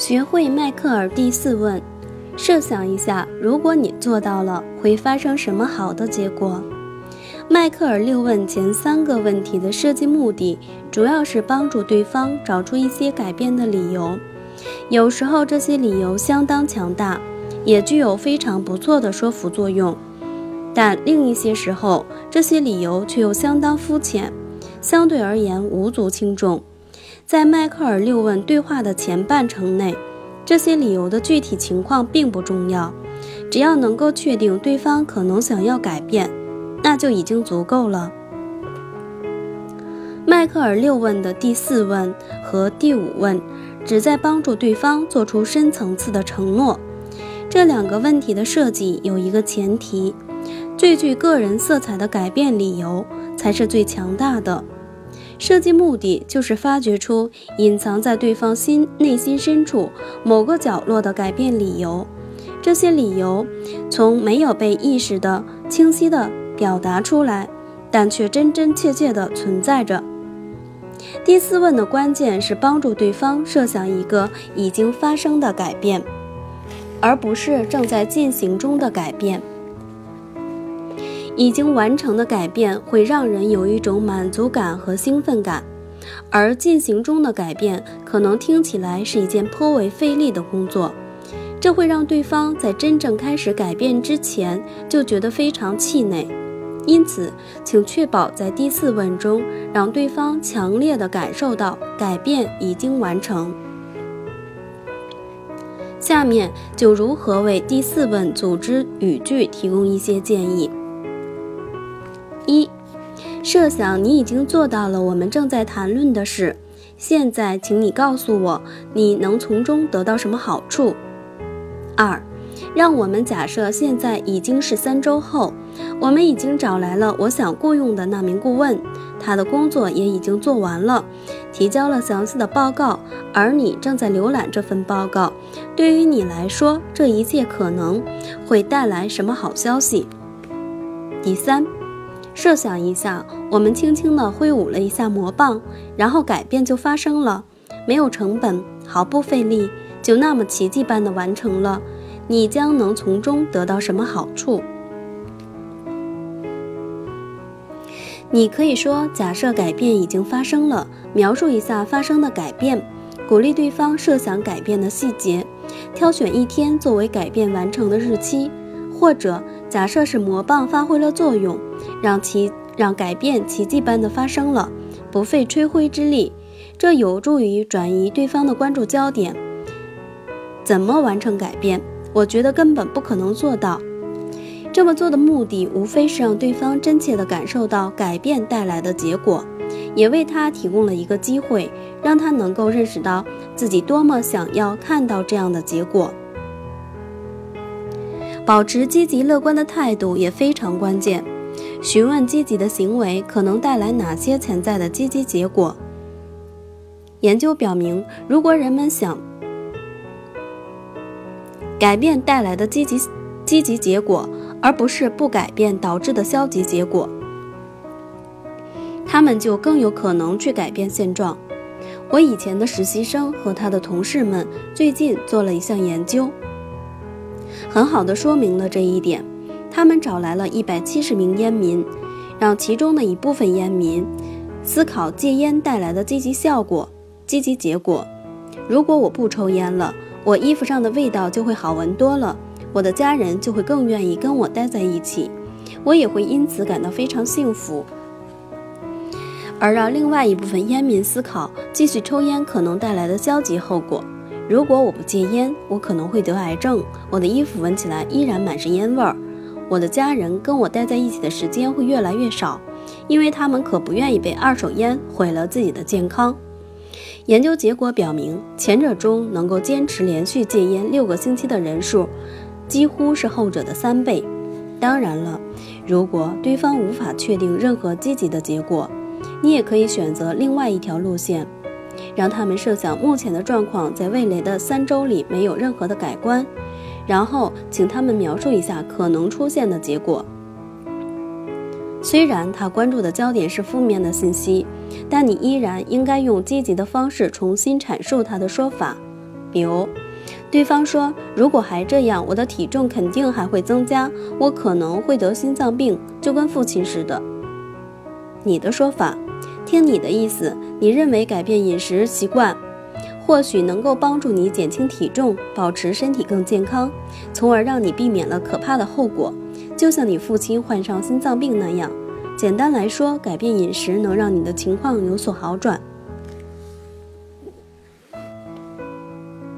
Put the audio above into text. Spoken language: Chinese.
学会迈克尔第四问：设想一下，如果你做到了，会发生什么好的结果？迈克尔六问前三个问题的设计目的，主要是帮助对方找出一些改变的理由。有时候这些理由相当强大，也具有非常不错的说服作用；但另一些时候，这些理由却又相当肤浅，相对而言无足轻重。在迈克尔六问对话的前半程内，这些理由的具体情况并不重要，只要能够确定对方可能想要改变。那就已经足够了。迈克尔六问的第四问和第五问，旨在帮助对方做出深层次的承诺。这两个问题的设计有一个前提：最具个人色彩的改变理由才是最强大的。设计目的就是发掘出隐藏在对方心内心深处某个角落的改变理由。这些理由从没有被意识的清晰的。表达出来，但却真真切切地存在着。第四问的关键是帮助对方设想一个已经发生的改变，而不是正在进行中的改变。已经完成的改变会让人有一种满足感和兴奋感，而进行中的改变可能听起来是一件颇为费力的工作，这会让对方在真正开始改变之前就觉得非常气馁。因此，请确保在第四问中让对方强烈的感受到改变已经完成。下面就如何为第四问组织语句提供一些建议。一，设想你已经做到了我们正在谈论的事，现在请你告诉我你能从中得到什么好处。二。让我们假设现在已经是三周后，我们已经找来了我想雇佣的那名顾问，他的工作也已经做完了，提交了详细的报告，而你正在浏览这份报告。对于你来说，这一切可能会带来什么好消息？第三，设想一下，我们轻轻地挥舞了一下魔棒，然后改变就发生了，没有成本，毫不费力，就那么奇迹般的完成了。你将能从中得到什么好处？你可以说：“假设改变已经发生了，描述一下发生的改变，鼓励对方设想改变的细节，挑选一天作为改变完成的日期，或者假设是魔棒发挥了作用，让奇让改变奇迹般的发生了，不费吹灰之力，这有助于转移对方的关注焦点。怎么完成改变？”我觉得根本不可能做到。这么做的目的，无非是让对方真切地感受到改变带来的结果，也为他提供了一个机会，让他能够认识到自己多么想要看到这样的结果。保持积极乐观的态度也非常关键。询问积极的行为可能带来哪些潜在的积极结果。研究表明，如果人们想。改变带来的积极积极结果，而不是不改变导致的消极结果，他们就更有可能去改变现状。我以前的实习生和他的同事们最近做了一项研究，很好的说明了这一点。他们找来了一百七十名烟民，让其中的一部分烟民思考戒烟带来的积极效果、积极结果。如果我不抽烟了。我衣服上的味道就会好闻多了，我的家人就会更愿意跟我待在一起，我也会因此感到非常幸福。而让另外一部分烟民思考继续抽烟可能带来的消极后果：如果我不戒烟，我可能会得癌症，我的衣服闻起来依然满是烟味儿，我的家人跟我待在一起的时间会越来越少，因为他们可不愿意被二手烟毁了自己的健康。研究结果表明，前者中能够坚持连续戒烟六个星期的人数，几乎是后者的三倍。当然了，如果对方无法确定任何积极的结果，你也可以选择另外一条路线，让他们设想目前的状况在未来的三周里没有任何的改观，然后请他们描述一下可能出现的结果。虽然他关注的焦点是负面的信息，但你依然应该用积极的方式重新阐述他的说法。比如，对方说：“如果还这样，我的体重肯定还会增加，我可能会得心脏病，就跟父亲似的。”你的说法，听你的意思，你认为改变饮食习惯，或许能够帮助你减轻体重，保持身体更健康，从而让你避免了可怕的后果，就像你父亲患上心脏病那样。简单来说，改变饮食能让你的情况有所好转。